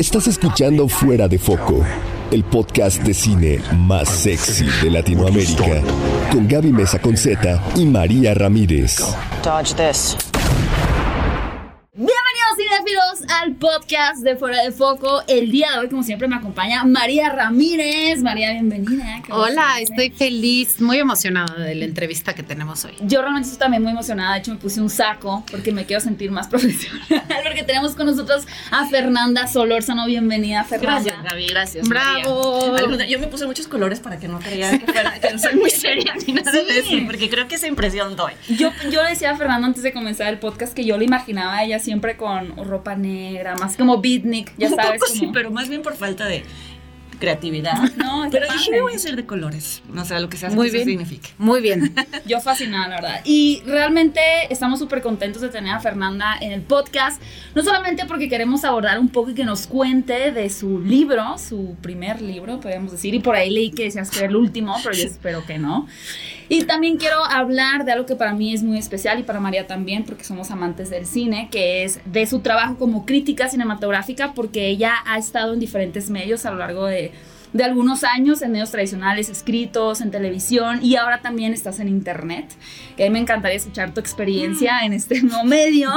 Estás escuchando Fuera de Foco, el podcast de cine más sexy de Latinoamérica, con Gaby Mesa Conceta y María Ramírez. Dodge this. Podcast de Fuera de Foco. El día de hoy, como siempre, me acompaña María Ramírez. María, bienvenida. ¿Qué Hola, estoy feliz, muy emocionada de la entrevista que tenemos hoy. Yo realmente estoy también muy emocionada. De hecho, me puse un saco porque me quiero sentir más profesional. Porque tenemos con nosotros a Fernanda Solórzano. Bienvenida, Fernanda. Gracias, Gaby, gracias. Bravo. María. Yo me puse muchos colores para que no crean que, fuera, que no soy muy seria ni nada de eso, porque creo que esa impresión doy. Yo, yo le decía a Fernanda antes de comenzar el podcast que yo le imaginaba a ella siempre con ropa negra, más como beatnik, ya Un sabes. poco sí, pero más bien por falta de creatividad. No, pero dije, padre. me voy a hacer de colores. No sé, lo que sea Muy que eso bien. signifique. Muy bien. Yo fascinada, la verdad. Y realmente estamos súper contentos de tener a Fernanda en el podcast. No solamente porque queremos abordar un poco y que nos cuente de su libro, su primer libro, podríamos decir. Y por ahí leí que decías que era el último, pero yo espero que no. Y también quiero hablar de algo que para mí es muy especial y para María también, porque somos amantes del cine, que es de su trabajo como crítica cinematográfica, porque ella ha estado en diferentes medios a lo largo de de algunos años en medios tradicionales, escritos, en televisión y ahora también estás en internet. Que a mí me encantaría escuchar tu experiencia en este nuevo medio.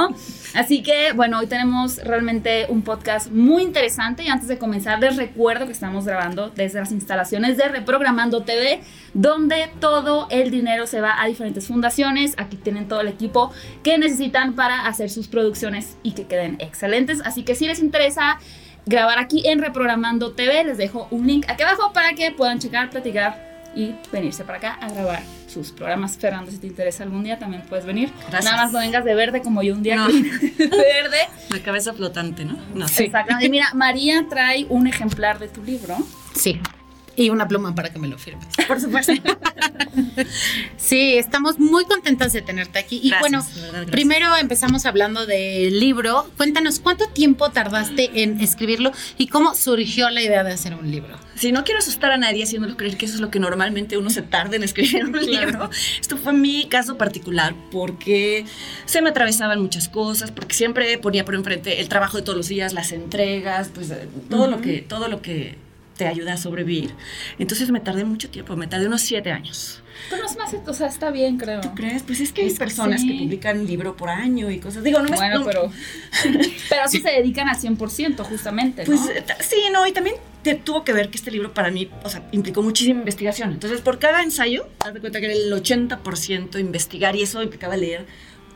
Así que, bueno, hoy tenemos realmente un podcast muy interesante y antes de comenzar les recuerdo que estamos grabando desde las instalaciones de Reprogramando TV, donde todo el dinero se va a diferentes fundaciones. Aquí tienen todo el equipo que necesitan para hacer sus producciones y que queden excelentes. Así que si les interesa grabar aquí en Reprogramando TV. Les dejo un link aquí abajo para que puedan checar, platicar y venirse para acá a grabar sus programas. Fernando, si te interesa algún día también puedes venir. Gracias. Nada más no vengas de verde como yo un día No. verde. La cabeza flotante, ¿no? No sé. Exactamente. Y mira, María trae un ejemplar de tu libro. Sí. Y una pluma para que me lo firmes. Por supuesto. Sí, estamos muy contentas de tenerte aquí. Y Gracias, bueno, verdad, primero empezamos hablando del libro. Cuéntanos, ¿cuánto tiempo tardaste en escribirlo y cómo surgió la idea de hacer un libro? Si no quiero asustar a nadie haciéndolo creer que eso es lo que normalmente uno se tarda en escribir un libro, esto fue mi caso particular porque se me atravesaban muchas cosas, porque siempre ponía por enfrente el trabajo de todos los días, las entregas, pues todo lo que todo lo que te ayuda a sobrevivir. Entonces me tardé mucho tiempo, me tardé unos siete años. Pero no es más, o sea, está bien, creo. ¿Crees? Pues es que hay Es que personas sí. que publican un libro por año y cosas. Digo, no me Bueno, no- pero. Pero sí se dedican al 100%, justamente. ¿no? Pues eh, sí, no, y también te tuvo que ver que este libro para mí, o sea, implicó muchísima investigación. Entonces, por cada ensayo, haz de cuenta que era el 80% investigar y eso implicaba leer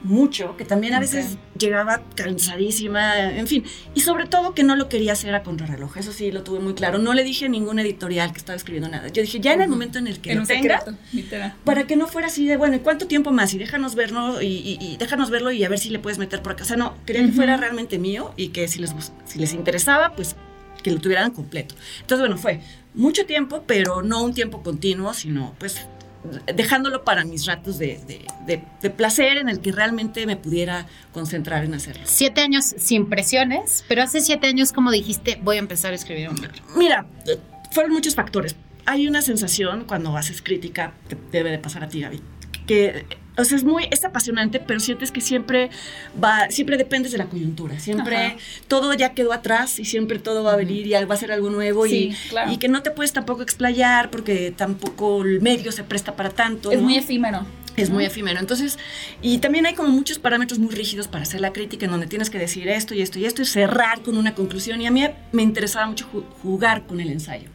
mucho, que también a veces llegaba cansadísima, en fin. Y sobre todo que no lo quería hacer a contrarreloj, eso sí lo tuve muy claro. No le dije a ningún editorial que estaba escribiendo nada. Yo dije, ya en el momento en el que en lo tenga, secreto, para que no fuera así de, bueno, ¿y cuánto tiempo más? Y déjanos verlo y, y- y déjanos verlo y a ver si le puedes meter por acá. O sea, no, quería que fuera realmente mío y que si les, si les interesaba, pues que lo tuvieran completo. Entonces, bueno, fue mucho tiempo, pero no un tiempo continuo, sino pues dejándolo para mis ratos de, de- de- de placer en el que realmente me pudiera concentrar en hacerlo. Siete años sin presiones, pero hace siete años, como dijiste, voy a empezar a escribir un libro. Mira, eh, fueron muchos factores. Hay una sensación cuando haces crítica, que debe de pasar a ti, Gaby, que o sea, es muy, es apasionante, pero sientes que siempre va, siempre dependes de la coyuntura, siempre Ajá. todo ya quedó atrás y siempre todo va a venir y va a ser algo nuevo Sí, y, claro. y que no te puedes tampoco explayar porque tampoco el medio se presta para tanto. Es ¿no? muy efímero. Es muy efímero. Entonces, y también hay como muchos parámetros muy rígidos para hacer la crítica en donde tienes que decir esto y esto y esto y cerrar con una conclusión. Y a mí me interesaba mucho ju- jugar con el ensayo,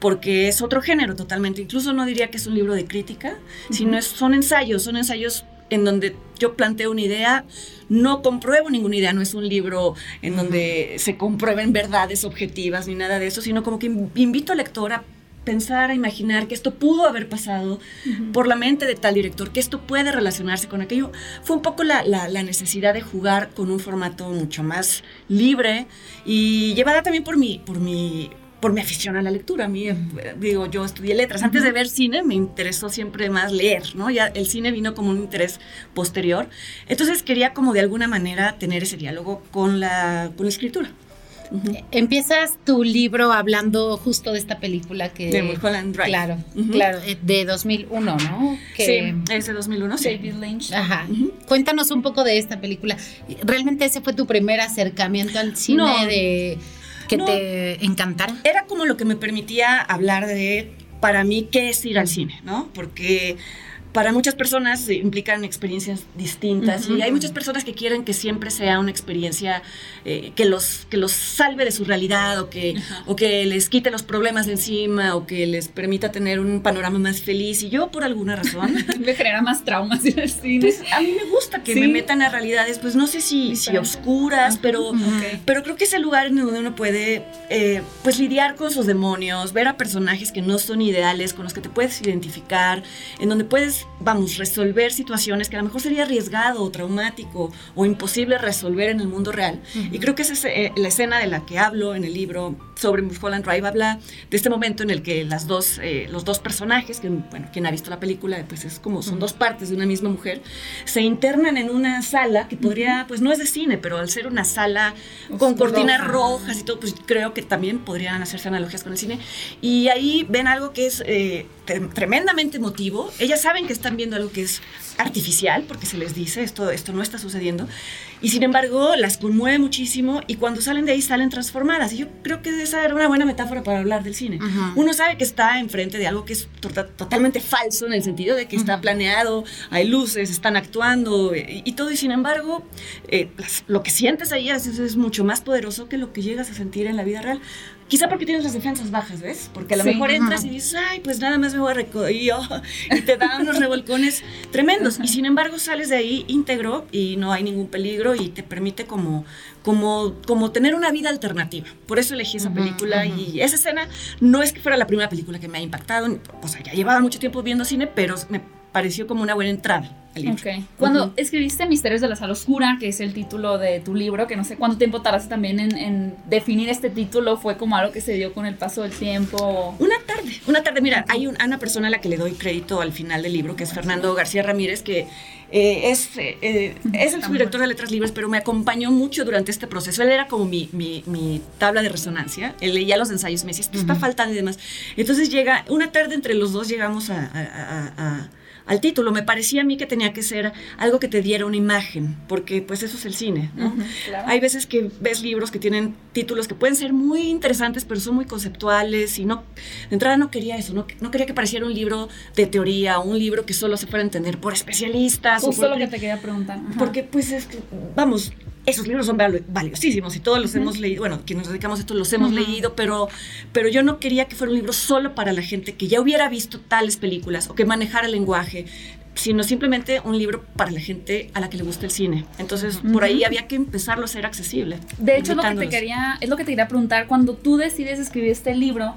porque es otro género totalmente. Incluso no diría que es un libro de crítica, sino es, son ensayos, son ensayos en donde yo planteo una idea, no compruebo ninguna idea, no es un libro en donde se comprueben verdades objetivas ni nada de eso, sino como que in- invito al lector a pensar, a imaginar que esto pudo haber pasado por la mente de tal director, que esto puede relacionarse con aquello. Fue un poco la, la- la necesidad de jugar con un formato mucho más libre y llevada también por mi, por mi, por mi afición a la lectura. A mí, digo, yo estudié letras. Antes de ver cine me interesó siempre más leer, ¿no? Ya el cine vino como un interés posterior. Entonces quería como de alguna manera tener ese diálogo con la, con la escritura. Empiezas tu libro hablando justo de esta película que... De Mulholland Drive. Claro, Ujú. claro, eh, de 2001, ¿no? Que- Sí, ese 2001, sí. David Lynch. Ajá. Cuéntanos un poco de esta película. ¿Realmente ese fue tu primer acercamiento al cine No. de que No. te encantara. era como lo que me permitía hablar de, para mí, qué es ir al cine, ¿no? Porque para muchas personas implican experiencias distintas y hay muchas personas que quieren que siempre sea una experiencia eh, que, los, que los salve de su realidad o que, o que les quite los problemas de encima o que les permita tener un panorama más feliz. Y yo, por alguna razón, Me genera más traumas ir al cine. pues a mí me gusta que Sí. me metan a realidades, pues no sé si, si oscuras, pero, pero creo que es el lugar en donde uno puede eh, pues lidiar con sus demonios, ver a personajes que no son ideales, con los que te puedes identificar, en donde puedes, vamos, resolver situaciones que a lo mejor sería arriesgado o traumático o imposible resolver en el mundo real. Y creo que esa es eh, la escena de la que hablo en el libro sobre Mulholland Drive, habla de este momento en el que las dos, eh, los dos personajes, que bueno, quien ha visto la película, pues es como son dos partes de una misma mujer, se internan en una sala que podría, pues no es de cine, pero al ser una sala con cortinas rojas y todo, pues creo que también podrían hacerse analogías con el cine. Y ahí ven algo que es eh, tre- tremendamente emotivo. Ellas saben que están viendo algo que es artificial, porque se les dice, esto, esto no está sucediendo. Y sin embargo, las conmueve muchísimo y cuando salen de ahí salen transformadas. Y yo creo que esa era una buena metáfora para hablar del cine. Ujú. Uno sabe que está enfrente de algo que es to- totalmente falso en el sentido de que está planeado, hay luces, están actuando y, y todo. Y sin embargo, eh, las- lo que sientes ahí veces es mucho más poderoso que lo que llegas a sentir en la vida real. Quizá porque tienes las defensas bajas, ¿ves? Porque a lo Sí. mejor entras Ajá. y dices, ay, pues nada más me voy a recoger y te da unos revolcones tremendos. Y sin embargo sales de ahí íntegro y no hay ningún peligro y te permite como, como, como tener una vida alternativa. Por eso elegí esa película y esa escena no es que fuera la primera película que me ha impactado, o sea, ya llevaba mucho tiempo viendo cine, pero me pareció como una buena entrada al libro. Ok. Cuando escribiste Misterios de la Sala Oscura, que es el título de tu libro, que no sé cuánto tiempo tardaste también en, en definir este título, fue como algo que se dio con el paso del tiempo. Una tarde, una tarde. Mira, hay un- a una persona a la que le doy crédito al final del libro, que es Fernando García Ramírez, que eh, es, eh, es el subdirector de Letras Libres, pero me acompañó mucho durante este proceso. Él era como mi, mi- mi tabla de resonancia. Él leía los ensayos, me decía, esto está faltando y demás. Entonces llega, una tarde entre los dos llegamos a- a- a- a- al título. Me parecía a mí que tenía que ser algo que te diera una imagen, porque pues eso es el cine, ¿no? Ujú, claro. Hay veces que ves libros que tienen títulos que pueden ser muy interesantes, pero son muy conceptuales y no, de entrada no quería eso, no, no quería que pareciera un libro de teoría, un libro que solo se fuera a entender por especialistas. o Justo por- lo que te quería preguntar. Ajá. Porque pues es que, vamos, esos libros son valiosísimos y todos los hemos leído, bueno, quienes nos dedicamos a esto los hemos leído, pero, pero yo no quería que fuera un libro solo para la gente que ya hubiera visto tales películas o que manejara el lenguaje sino simplemente un libro para la gente a la que le gusta el cine. Entonces, por ahí había que empezarlo a ser accesible. De hecho, lo que te quería, es lo que te quería preguntar. Cuando tú decides escribir este libro,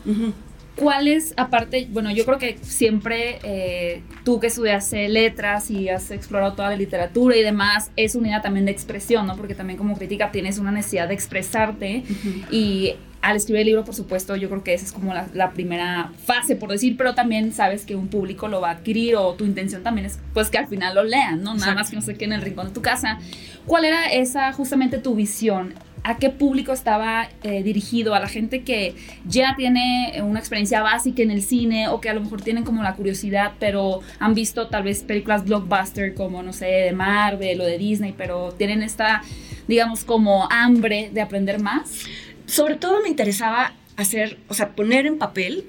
Ujú. ¿cuál es, aparte, bueno, yo creo que siempre eh, tú que estudiaste letras y has explorado toda la literatura y demás, es unidad también de expresión, ¿no? Porque también como crítica tienes una necesidad de expresarte y al escribir el libro, por supuesto, yo creo que esa es como la, la primera fase, por decir, pero también sabes que un público lo va a adquirir o tu intención también es pues que al final lo lean, ¿no? Nada Exacto. más que no se quede en el rincón de tu casa. ¿Cuál era esa, justamente tu visión? ¿A qué público estaba eh, dirigido? ¿A la gente que ya tiene una experiencia básica en el cine o que a lo mejor tienen como la curiosidad, pero han visto tal vez películas blockbuster como, no sé, de Marvel o de Disney, pero tienen esta, digamos, como hambre de aprender más? Sobre todo me interesaba hacer, o sea, poner en papel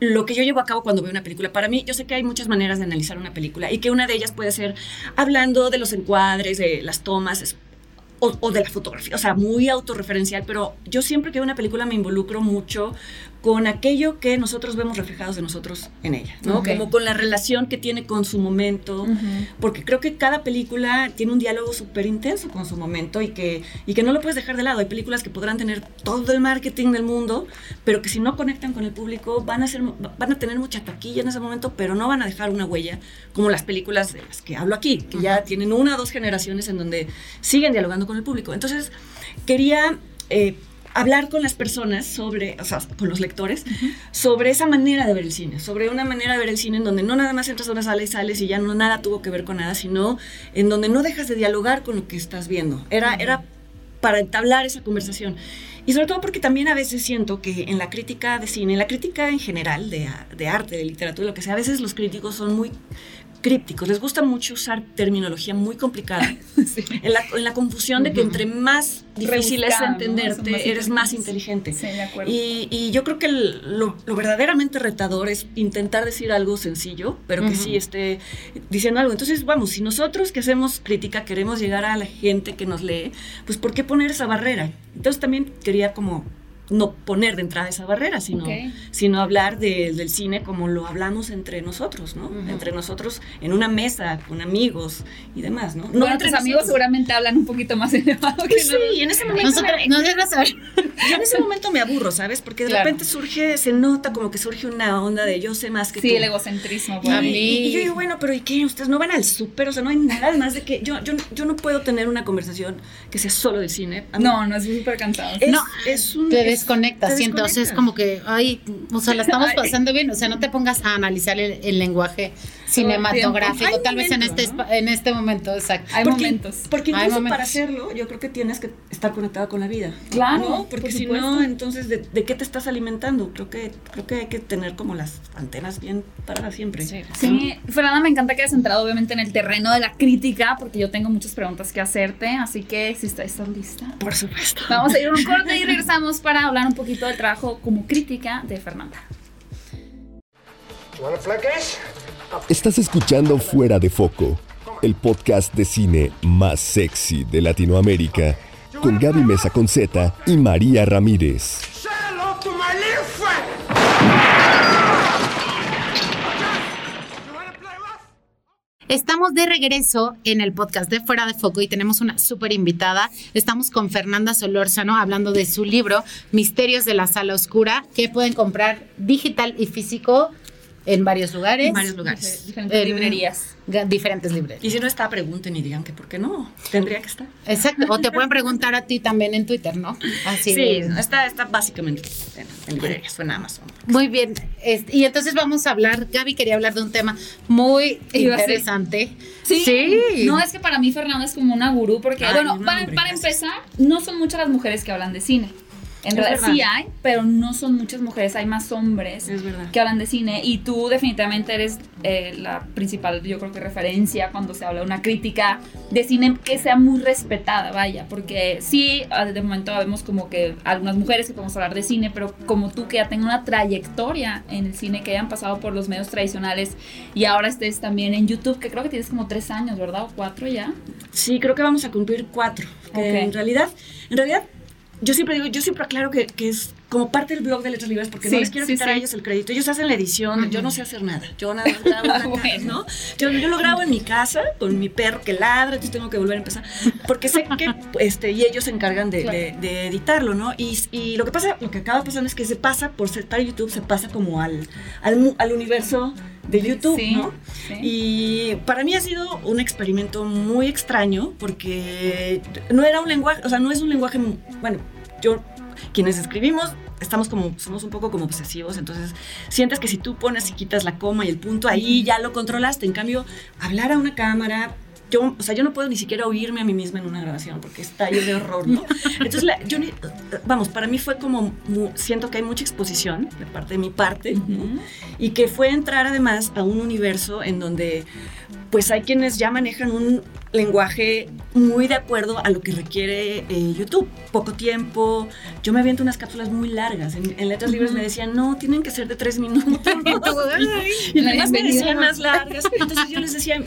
lo que yo llevo a cabo cuando veo una película. Para mí, yo sé que hay muchas maneras de analizar una película y que una de ellas puede ser hablando de los encuadres, de las tomas, o, de la fotografía, o sea, muy autorreferencial, pero yo siempre que veo una película me involucro mucho con aquello que nosotros vemos reflejados de nosotros en ella, ¿no? Ok. Como con la relación que tiene con su momento, porque creo que cada película tiene un diálogo súper intenso con su momento y que, y que no lo puedes dejar de lado. Hay películas que podrán tener todo el marketing del mundo, pero que si no conectan con el público van a, ser, van a tener mucha taquilla en ese momento, pero no van a dejar una huella como las películas de las que hablo aquí, que ya tienen una o dos generaciones en donde siguen dialogando con el público. Entonces, quería... eh, hablar con las personas sobre, o sea, con los lectores, sobre esa manera de ver el cine, sobre una manera de ver el cine en donde no nada más entras a una sala y sales y ya no nada tuvo que ver con nada, sino en donde no dejas de dialogar con lo que estás viendo. Era, era para entablar esa conversación. Y sobre todo porque también a veces siento que en la crítica de cine, en la crítica en general de, de arte, de literatura, lo que sea, a veces los críticos son muy crípticos, les gusta mucho usar terminología muy complicada. en, la, en, la, confusión de que entre más difícil es entenderte, más eres más inteligente. Sí, de acuerdo. Y, y, yo creo que el, lo, lo, verdaderamente retador es intentar decir algo sencillo, pero que uh -huh. sí esté diciendo algo. Entonces, vamos, si nosotros que hacemos crítica queremos llegar a la gente que nos lee, pues ¿por qué poner esa barrera? Entonces también quería como no poner de entrada esa barrera, sino, okay. sino hablar de, del cine como lo hablamos entre nosotros, ¿no? Uh -huh. Entre nosotros en una mesa, con amigos y demás, ¿no? no bueno, entre tus amigos seguramente hablan un poquito más elevado que pues Sí, y en ese momento... Nosotros, me, no debes saber. Yo en ese momento me aburro, ¿sabes? Porque de claro. repente surge, se nota como que surge una onda de yo sé más que sí, tú. Sí, el egocentrismo. Y, y, y, yo digo, bueno, pero ¿y qué? ¿Ustedes no van al súper? O sea, no hay nada más de que... Yo, yo, yo no puedo tener una conversación que sea solo del cine. No, no, es súper cansado. Es, no, es un... Te desconectas, te entonces como que, ay, o sea, la estamos pasando bien, o sea, no te pongas a analizar el, el lenguaje cinematográfico, tal vez en este, ¿no? en este momento, exacto. Hay porque, momentos. Porque incluso Hay momentos. para hacerlo, yo creo que tienes que estar conectado con la vida. Claro, ¿no? Porque si no, entonces, ¿de, ¿de, qué te estás alimentando? Creo que, creo que hay que tener como las antenas bien paradas siempre. Sí, sí. Fernanda, me encanta que hayas entrado obviamente en el terreno de la crítica, porque yo tengo muchas preguntas que hacerte, así que si estás, estás lista. Por supuesto. Vamos a ir a un corte y regresamos para hablar un poquito del trabajo como crítica de Fernanda. Estás escuchando Fuera de Foco, el podcast de cine más sexy de Latinoamérica, con Gaby Mesa Conceta y María Ramírez. Estamos de regreso en el podcast de Fuera de Foco y tenemos una súper invitada. Estamos con Fernanda Solórzano hablando de su libro Misterios de la Sala Oscura, que pueden comprar digital y físico en varios lugares. En varios lugares. Diferentes en librerías. Diferentes librerías. Y si no está, pregunten y digan que por qué no. Tendría que estar. Exacto. O te pueden preguntar a ti también en Twitter, ¿no? Así sí, de... está, está básicamente en, en librerías, fue en Amazon. Muy bien. Y entonces vamos a hablar, Gaby quería hablar de un tema muy interesante. Sí. sí. No, es que para mí Fernanda es como una gurú, porque, Ay, bueno, no, para, hombre, para empezar, no son muchas las mujeres que hablan de cine. En es realidad verdad. sí hay, pero no son muchas mujeres, hay más hombres que hablan de cine y tú definitivamente eres eh, la principal, yo creo que referencia cuando se habla de una crítica de cine que sea muy respetada, vaya, porque sí, ah, de momento vemos como que algunas mujeres que podemos hablar de cine, pero como tú que ya tengan una trayectoria en el cine, que hayan pasado por los medios tradicionales y ahora estés también en YouTube, que creo que tienes como tres años, ¿verdad? ¿O cuatro ya? Sí, creo que vamos a cumplir cuatro. Okay. En realidad, en realidad yo siempre digo, yo siempre aclaro que, que, es como parte del blog de Letras Libres porque sí, no les quiero sí, quitar sí. a ellos el crédito. Ellos hacen la edición, uh -huh. yo no sé hacer nada. Yo nada más grabo una bueno. ¿no? Yo, yo, lo grabo en mi casa con mi perro que ladra, entonces tengo que volver a empezar. Porque sé que, este, y ellos se encargan de, claro. de, de editarlo, ¿no? Y, y, lo que pasa, lo que acaba pasando es que se pasa, por ser para YouTube, se pasa como al, al, al universo de YouTube, sí, ¿no? Sí. Y para mí ha sido un experimento muy extraño porque no era un lenguaje, o sea, no es un lenguaje, bueno, yo, quienes escribimos, estamos como, somos un poco como obsesivos, entonces sientes que si tú pones y quitas la coma y el punto ahí, ya lo controlaste, en cambio, hablar a una cámara, yo, o sea, yo no puedo ni siquiera oírme a mí misma en una grabación porque está yo de horror, ¿no? Entonces, la, yo, vamos, para mí fue como, siento que hay mucha exposición de parte de mi parte, uh -huh. ¿no? Y que fue entrar además a un universo en donde, pues hay quienes ya manejan un lenguaje muy de acuerdo a lo que requiere eh, YouTube. Poco tiempo. Yo me aviento unas cápsulas muy largas. En, en letras uh -huh. libres me decían, no, tienen que ser de tres minutos. y además me decían más largas. Entonces yo les decía,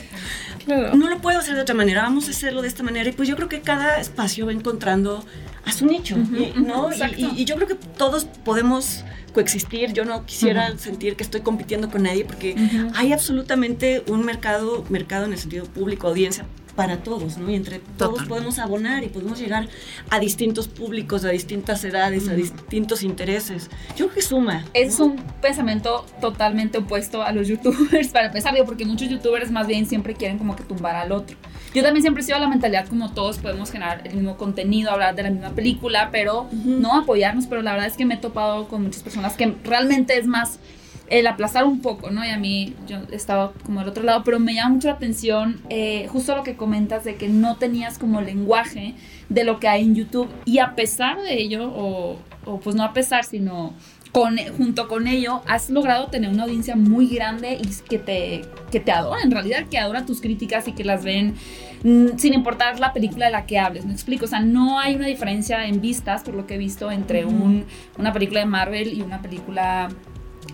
claro. no lo puedo hacer de otra manera, vamos a hacerlo de esta manera. Y pues yo creo que cada espacio va encontrando a su nicho, uh -huh, ¿no? Y, y, y, yo creo que todos podemos coexistir. Yo no quisiera uh -huh. sentir que estoy compitiendo con nadie porque uh -huh. hay absolutamente un mercado, mercado en el sentido público, audiencia para todos, ¿no? Y entre todos podemos abonar y podemos llegar a distintos públicos, a distintas edades, a distintos intereses. Yo creo que suma. Es ¿no? un pensamiento totalmente opuesto a los youtubers, para empezar, digo, porque muchos youtubers más bien siempre quieren como que tumbar al otro. Yo también siempre he sido la mentalidad como todos podemos generar el mismo contenido, hablar de la misma película, pero uh -huh. no apoyarnos, pero la verdad es que me he topado con muchas personas que realmente es más el aplazar un poco, ¿no? Y a mí yo estaba como del otro lado, pero me llama mucho la atención eh, justo lo que comentas de que no tenías como lenguaje de lo que hay en YouTube y a pesar de ello, o, o pues no a pesar, sino con, junto con ello has logrado tener una audiencia muy grande y que te, que te adora, en realidad, que adora tus críticas y que las ven mm, sin importar la película de la que hables. Me explico, o sea, no hay una diferencia en vistas, por lo que he visto, entre un, una película de Marvel y una película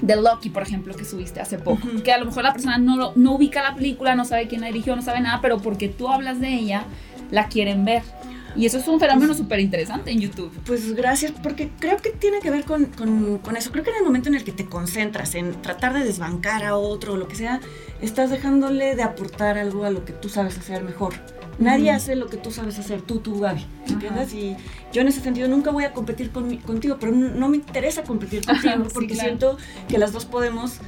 de Loki, por ejemplo, que subiste hace poco. Que a lo mejor la persona no, no ubica la película, no sabe quién la dirigió, no sabe nada, pero porque tú hablas de ella, la quieren ver. Y eso es un fenómeno súper interesante en YouTube. Pues gracias, porque creo que tiene que ver con, con, con, eso. Creo que en el momento en el que te concentras en tratar de desbancar a otro o lo que sea, estás dejándole de aportar algo a lo que tú sabes hacer mejor. Nadie hace lo que tú sabes hacer, tú, tú, Gaby. ¿Entiendes? Y yo en ese sentido nunca voy a competir con, contigo, pero no, me interesa competir contigo porque siento que las dos podemos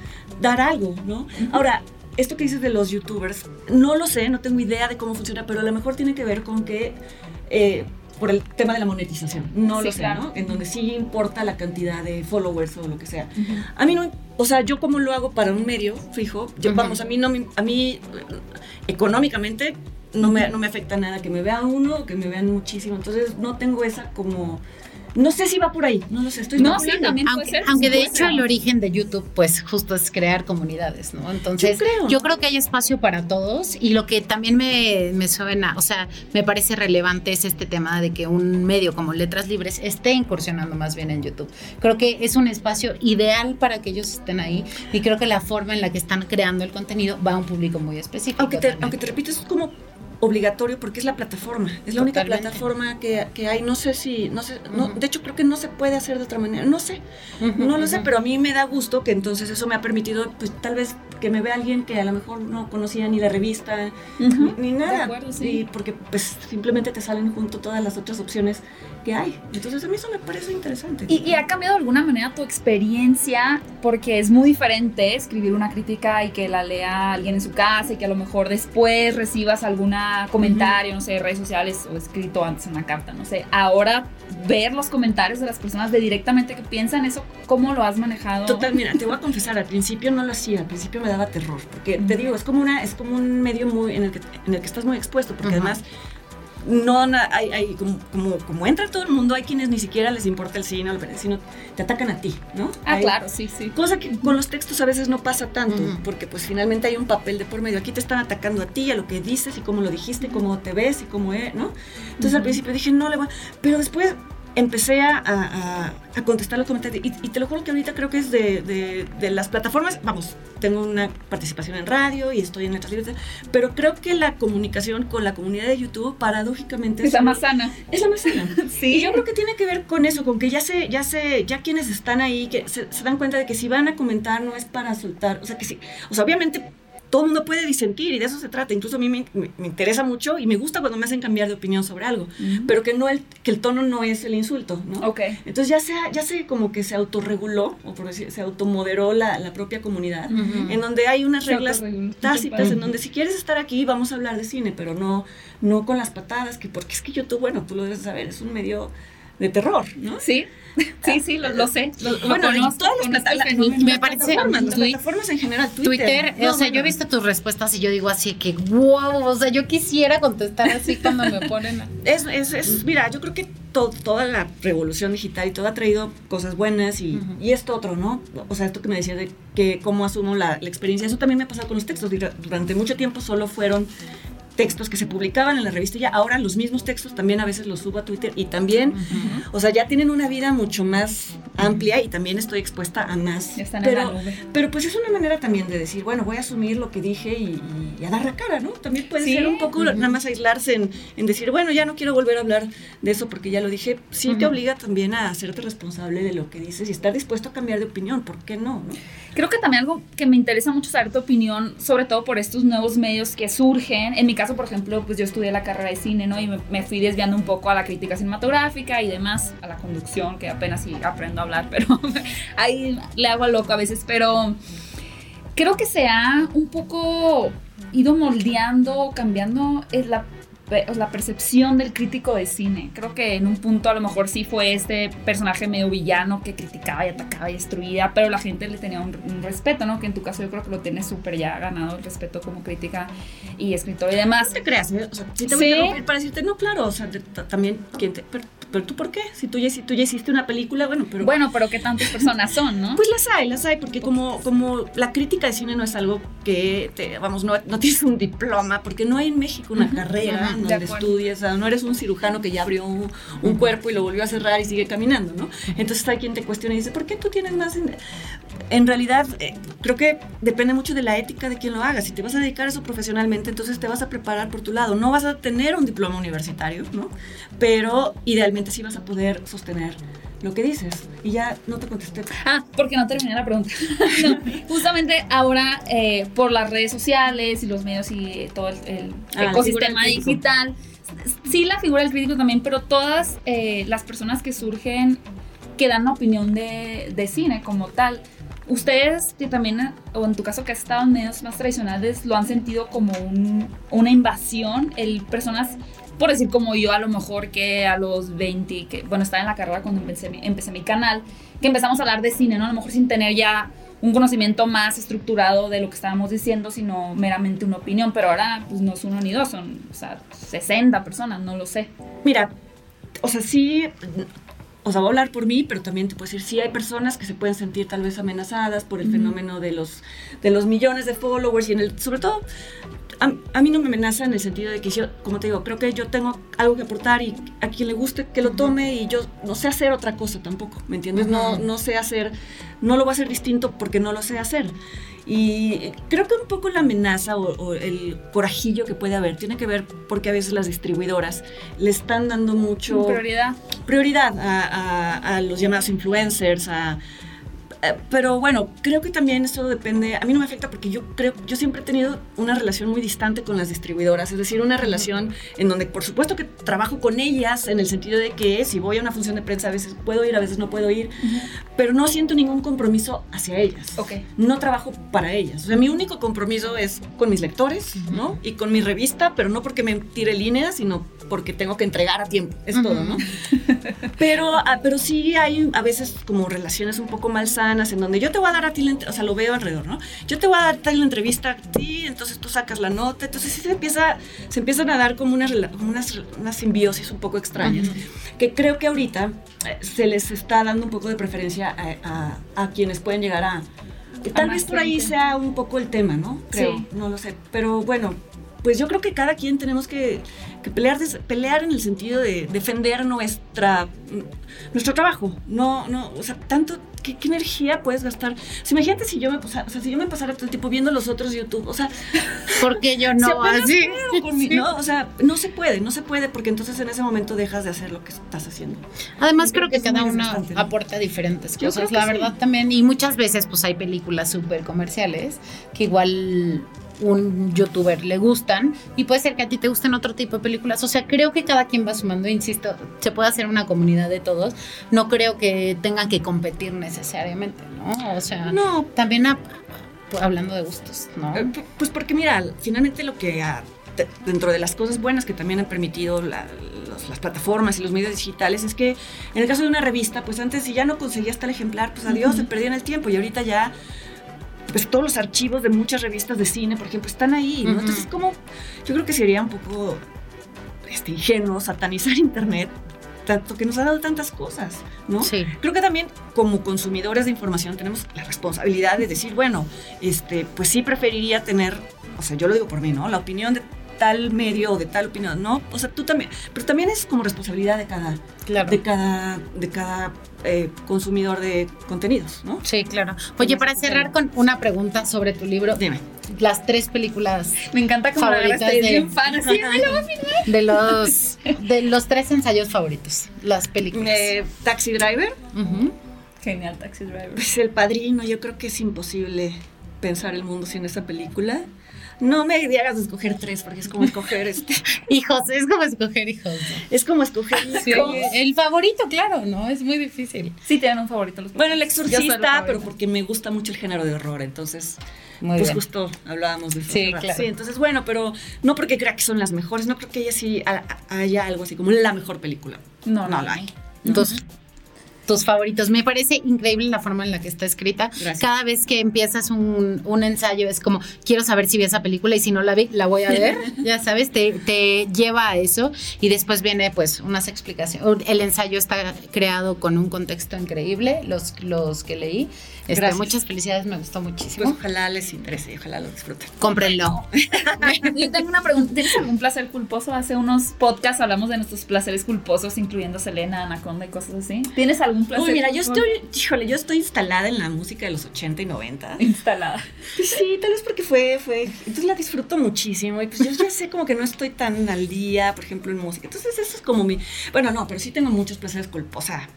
dar algo, ¿no? Ahora, esto que dices de los youtubers, no lo sé, no tengo idea de cómo funciona, pero a lo mejor tiene que ver con que eh, por el tema de la monetización, no lo sé, ¿no? En donde sí importa la cantidad de followers o lo que sea. A mí no, o sea, yo como lo hago para un medio fijo, yo, vamos, a mí no, a mí económicamente no me, no me afecta nada que me vea uno o que me vean muchísimo, entonces no tengo esa como no sé si va por ahí, no lo sé, estoy No, sí, también aunque, puede ser, aunque de hecho el origen de YouTube, pues justo es crear comunidades, ¿no? Entonces, yo creo, que hay espacio para todos y lo que también me, me suena, o sea, me parece relevante es este tema de que un medio como Letras Libres esté incursionando más bien en YouTube. Creo que es un espacio ideal para que ellos estén ahí y creo que la forma en la que están creando el contenido va a un público muy específico. Aunque te, aunque te repito, es como obligatorio porque es la plataforma, es la única plataforma que, que, hay, no sé si, no sé, no, de hecho creo que no se puede hacer de otra manera, no sé, no lo sé, pero a mí me da gusto que entonces eso me ha permitido, pues tal vez que me vea alguien que a lo mejor no conocía ni la revista, ni, nada, acuerdo, sí. porque pues simplemente te salen junto todas las otras opciones que hay, entonces a mí eso me parece interesante. ¿Y, y ha cambiado de alguna manera tu experiencia? Porque es muy diferente escribir una crítica y que la lea alguien en su casa y que a lo mejor después recibas alguna comentario, no sé, redes sociales o escrito antes una carta, no sé. Ahora ver los comentarios de las personas de directamente que piensan eso, ¿cómo lo has manejado? Total, mira, te voy a confesar, al principio no lo hacía, al principio me daba terror, porque te digo, es como una es como un medio muy en el que en el que estás muy expuesto, porque además no hay, hay como, como, como, entra todo el mundo, hay quienes ni siquiera les importa el cine o el sino te atacan a ti, ¿no? Ah, claro, sí, sí. Cosa que con los textos a veces no pasa tanto, porque pues finalmente hay un papel de por medio. Aquí te están atacando a ti, a lo que dices y cómo lo dijiste, cómo te ves y cómo es, ¿no? Entonces al principio dije, no le voy, pero después empecé a, a, contestar los comentarios y, te lo juro que ahorita creo que es de, de, las plataformas, vamos, tengo una participación en radio y estoy en letras libres, pero creo que la comunicación con la comunidad de YouTube paradójicamente es, la más sana. Es la más sana. sí. Y yo creo que tiene que ver con eso, con que ya se, ya se, ya quienes están ahí, que se, se dan cuenta de que si van a comentar no es para soltar, o sea que sí, o sea, obviamente todo el mundo puede disentir y de eso se trata. Incluso a mí me, interesa mucho y me gusta cuando me hacen cambiar de opinión sobre algo, pero que no el, que el tono no es el insulto, ¿no? Okay. Entonces ya se, ya se como que se autorreguló, o por decir, se automoderó la, la propia comunidad, en donde hay unas reglas tácitas, en donde si quieres estar aquí vamos a hablar de cine, pero no, no con las patadas, que porque es que YouTube, bueno, tú lo debes saber, es un medio de terror, ¿no? Sí, sí, sí, lo, sé. bueno, todas las plataformas, me parece las plataformas en general, Twitter. o sea, yo he visto tus respuestas y yo digo así que, wow, o sea, yo quisiera contestar así cuando me ponen. Es, es, es, mira, yo creo que toda la revolución digital y todo ha traído cosas buenas y, y, esto otro, ¿no? O sea, esto que me decía de que cómo asumo la, la experiencia, eso también me ha pasado con los textos. Durante mucho tiempo solo fueron textos que se publicaban en la revista ya ahora los mismos textos también a veces los subo a Twitter y también, o sea, ya tienen una vida mucho más amplia y también estoy expuesta a más. pero, pero pues es una manera también de decir, bueno, voy a asumir lo que dije y, a dar la cara, ¿no? También puede ser un poco nada más aislarse en, en, decir, bueno, ya no quiero volver a hablar de eso porque ya lo dije. Sí te obliga también a hacerte responsable de lo que dices y estar dispuesto a cambiar de opinión, ¿por qué no? no? Creo que también algo que me interesa mucho saber tu opinión, sobre todo por estos nuevos medios que surgen. En mi caso, por ejemplo, pues yo estudié la carrera de cine, ¿no? Y me, fui desviando un poco a la crítica cinematográfica y demás, a la conducción, que apenas sí aprendo a hablar, pero ahí le hago a loco a veces. Pero creo que se ha un poco ido moldeando, cambiando la la percepción del crítico de cine. Creo que en un punto a lo mejor sí fue este personaje medio villano que criticaba y atacaba y destruía, pero la gente le tenía un, respeto, ¿no? Que en tu caso yo creo que lo tienes súper ya ganado el respeto como crítica y escritor y demás. No te creas, ¿eh? o sea, si te voy a para decirte, no, claro, o sea, también, ¿quién te, pero, pero tú por qué? Si tú ya, si tú ya hiciste una película, bueno, pero... Bueno, pero ¿qué tantas personas son, no? Pues las hay, las hay, porque como, como la crítica de cine no es algo que, te, vamos, no, no tienes un diploma, porque no hay en México una carrera donde estudies, o sea, no eres un cirujano que ya abrió un, un cuerpo y lo volvió a cerrar y sigue caminando, ¿no? Entonces hay quien te cuestiona y dice, ¿por qué tú tienes más? En, en realidad, eh, creo que depende mucho de la ética de quien lo haga. Si te vas a dedicar a eso profesionalmente, entonces te vas a preparar por tu lado. No vas a tener un diploma universitario, ¿no? Pero idealmente sí vas a poder sostener lo que dices. Y ya no te contesté. Ah, porque no terminé la pregunta. No, justamente ahora, eh, por las redes sociales y los medios y todo el, el Ah, la ecosistema digital, sí la figura del crítico también, pero todas eh, las personas que surgen, que dan una opinión de, de cine como tal, ustedes que también, o en tu caso que has estado en medios más tradicionales, lo han sentido como un- una invasión, el personas... Por decir como yo, a lo mejor que a los 20, que bueno, estaba en la carrera cuando empecé, empecé mi canal, que empezamos a hablar de cine, ¿no? A lo mejor sin tener ya un conocimiento más estructurado de lo que estábamos diciendo, sino meramente una opinión. Pero ahora, pues no es uno ni dos, son, o sea, 60 personas, no lo sé. Mira, o sea, sí, o sea, voy a hablar por mí, pero también te puedo decir, sí hay personas que se pueden sentir tal vez amenazadas por el fenómeno de los, de los millones de followers y en el, sobre todo, a, a mí no me amenaza en el sentido de que yo, como te digo, creo que yo tengo algo que aportar y a quien le guste que lo tome y yo no sé hacer otra cosa tampoco, ¿me entiendes? No, no sé hacer, no lo voy a hacer distinto porque no lo sé hacer. Y creo que un poco la amenaza o, o el corajillo que puede haber tiene que ver porque a veces las distribuidoras le están dando mucho Prioridad. prioridad a, a- a los llamados influencers, a, pero bueno, creo que también eso depende, a mí no me afecta porque yo creo, yo siempre he tenido una relación muy distante con las distribuidoras, es decir, una relación en donde por supuesto que trabajo con ellas en el sentido de que si voy a una función de prensa a veces puedo ir, a veces no puedo ir, pero no siento ningún compromiso hacia ellas. Ok. No trabajo para ellas. O sea, mi único compromiso es con mis lectores, ¿no? Y con mi revista, pero no porque me tire líneas, sino porque tengo que entregar a tiempo. Es todo, ¿no? Pero, ah, pero sí hay a veces como relaciones un poco malsanas en donde yo te voy a dar a ti la o sea, lo veo alrededor, ¿no? Yo te voy a dar a la entrevista a ti, entonces tú sacas la nota, entonces sí se empieza, se empiezan a dar como unas, como unas, unas simbiosis un poco extrañas, que creo que ahorita eh, se les está dando un poco de preferencia a, a- a quienes pueden llegar a... que tal vez por ahí sea un poco el tema, ¿no? Creo, Sí. no lo sé, pero bueno, pues yo creo que cada quien tenemos que, que pelear, pelear en el sentido de defender nuestra, nuestro trabajo. No, no, o sea, tanto, ¿qué, qué energía puedes gastar? Sea, imagínate si yo me pasara, o sea, si yo me pasara todo el tiempo viendo los otros YouTube, o sea, Porque yo si no así. ¿no? O sea, no se puede, no se puede, porque entonces en ese momento dejas de hacer lo que estás haciendo. Además creo creo que que cada ¿no? aporta diferentes cosas, la verdad también. Y muchas veces pues hay películas súper comerciales que igual un youtuber le gustan y puede ser que a ti te gusten otro tipo de películas. O sea, creo que cada quien va sumando, insisto, se puede hacer una comunidad de todos. No creo que tengan que competir necesariamente, ¿no? O sea, No, también a- hablando de gustos, ¿no? Eh, pu- Pues porque mira, finalmente lo que te- dentro de las cosas buenas que también han permitido la- los- las plataformas y los medios digitales es que en el caso de una revista, pues antes si ya no conseguías tal ejemplar, pues adiós, se perdía en el tiempo y ahorita ya pues todos los archivos de muchas revistas de cine, por ejemplo, están ahí, ¿no? Ujú. Entonces como yo creo que sería un poco este, ingenuo satanizar internet tanto que nos ha dado tantas cosas, ¿no? Sí. Creo que también como consumidores de información tenemos la responsabilidad de decir, bueno, este, pues sí preferiría tener, o sea, yo lo digo por mí, ¿no? La opinión de tal medio o de tal opinión, ¿no? O sea, tú también, pero también es como responsabilidad de cada, Claro. de cada, de cada eh, consumidor de contenidos, ¿no? Sí, claro. Oye, para cerrar con una pregunta sobre tu libro, Dime. las tres películas Me encanta como Favoritas de- bien fan, así, ay, lo voy a filmar. de los de los tres ensayos favoritos, las películas. Eh, Taxi Driver. Genial, Taxi Driver. pues El Padrino, yo creo que es imposible pensar el mundo sin esa película. No me hagas escoger tres, porque es como escoger este, Hijos, es como escoger hijos. ¿no? es como escoger Sí, el favorito, claro, no, es muy difícil. Sí, tienen un favorito los Bueno, El Exorcista, pero porque me gusta mucho el género de horror, entonces, Muy pues bien. justo hablábamos de eso. Sí, claro. Sí, entonces, bueno, pero no porque crea que son las mejores, no creo que ella sí ha- haya algo así como la mejor película. No, No no, la hay. Dos. Tus favoritos. Me parece increíble la forma en la que está escrita. Gracias. Cada vez que empiezas un, un ensayo es como, quiero saber si vi esa película y si no la vi, la voy a ver. ya sabes, te, te lleva a eso y después viene pues unas explicaciones. El ensayo está creado con un contexto increíble, los, los que leí. Este, muchas felicidades, me gustó Pues muchísimo. ojalá les interese, y ojalá lo disfruten. Cómprenlo. Yo tengo una pregunta. ¿Tienes algún placer culposo? Hace unos podcasts hablamos de nuestros placeres culposos, incluyendo Selena, Anaconda y cosas así. ¿Tienes algún placer Uy, mira, yo estoy, híjole, yo estoy instalada en la música de los 80 y 90. instalada. Pues sí, tal vez porque fue, fue, entonces la disfruto muchísimo y pues yo ya sé como que no estoy tan al día, por ejemplo, en música. Entonces eso es como mi, bueno, no, pero sí tengo muchos placeres culposos. O sea,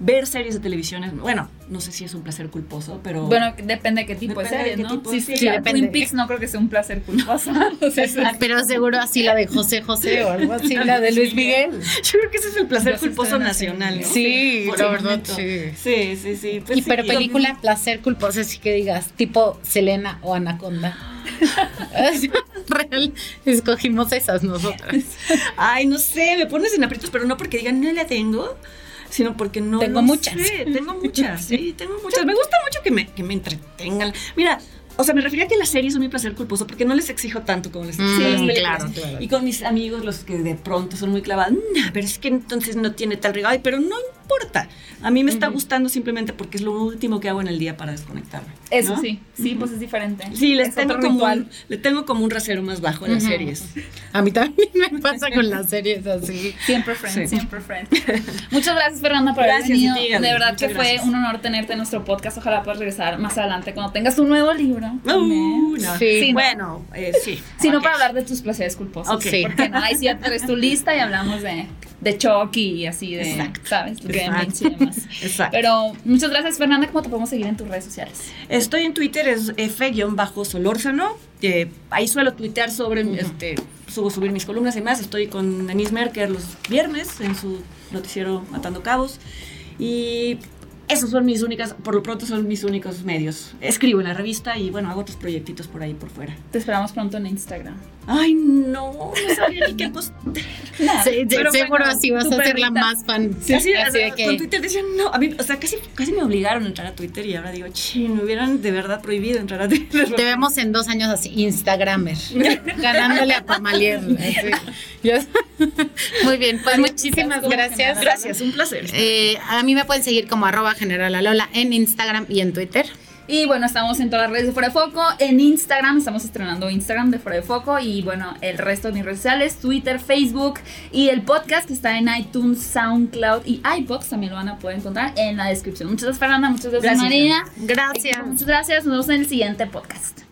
ver series de televisión, es- bueno, no sé si es un placer culposo, pero... Bueno, depende de qué tipo Depende de de serie, qué ¿no? tipo, sí, sí, sí, depende. Twin Peaks no creo que sea un placer culposo. O sea, eso es- Pero seguro así la de José José o algo así, la de Luis Miguel. yo creo que ese es el placer culposo nacional, ¿no? Sí, por la verdad, sí. Sí, sí, sí. pues y sí, pero película placer culposo, así que digas, tipo Selena o Anaconda. Real, escogimos esas nosotras. Ay, no sé, me pones en aprietos, pero no porque digan no la tengo, sino porque no. Tengo lo muchas. sé. Tengo muchas, sí, tengo muchas. Me gusta mucho que me, que me entretengan. Mira. O sea, me refería a que las series son mi placer culposo porque no les exijo tanto como les exijo Mm, las películas. claro, claro. Y con mis amigos, los que de pronto son muy clavados, "No, pero es que entonces no tiene tal regalo, Ay, pero no importa. A mí me está gustando simplemente porque es lo último que hago en el día para desconectarme. Eso ¿no? sí, sí, pues es diferente. Sí, les Es tengo otro como un, le tengo como un rasero más bajo en las Ujú. series. A mí también me pasa con las series así. Siempre friends, Sí. siempre friends. Muchas gracias, Fernanda, por Gracias haber venido. a Gaby. de verdad que fue gracias. un honor tenerte en nuestro podcast. Ojalá puedas regresar más adelante cuando tengas un nuevo libro. Uh, no. Sí. Sí, Bueno, eh, sí. Si no, Ok. para hablar de tus placeres culposos. Ok. Sí. Porque no, ahí sí ya traes tu lista y hablamos de, de Chucky y así de, Exacto. ¿sabes? Exacto. Y demás. Exacto. Pero muchas gracias, Fernanda. ¿Cómo te podemos seguir en tus redes sociales? Estoy en Twitter, es F-Solórzano. que ahí suelo tuitear sobre, este, subo subir mis columnas y más. Estoy con Denise Merker los viernes en su noticiero Matando Cabos. Y esos son mis únicas, por lo pronto son mis únicos medios. Escribo en la revista y bueno, hago otros proyectitos por ahí por fuera. Te esperamos pronto en Instagram. Ay, no, no sabía ni qué post. Sí, sí, Pero seguro bueno, así vas a ser la más fan. Sí, sí, así de con Twitter decían no, a mí, o sea, casi, casi me obligaron a entrar a Twitter y ahora digo, che, me hubieran de verdad prohibido entrar a Twitter. te vemos en dos años así, Instagramer, ganándole a Pamalier. así. Muy bien, pues muchísimas gracias. Gracias, un placer. Eh, a mí me pueden seguir como arroba general Alola en Instagram y en Twitter. Y bueno, estamos en todas las redes de Fuera de Foco. En Instagram, estamos estrenando Instagram de Fuera de Foco. Y bueno, el resto de mis redes sociales, Twitter, Facebook y el podcast que está en iTunes, SoundCloud y iPods también lo van a poder encontrar en la descripción. Muchas gracias, Fernanda. Muchas gracias. María. Gracias. Muchas gracias. Nos vemos en el siguiente podcast.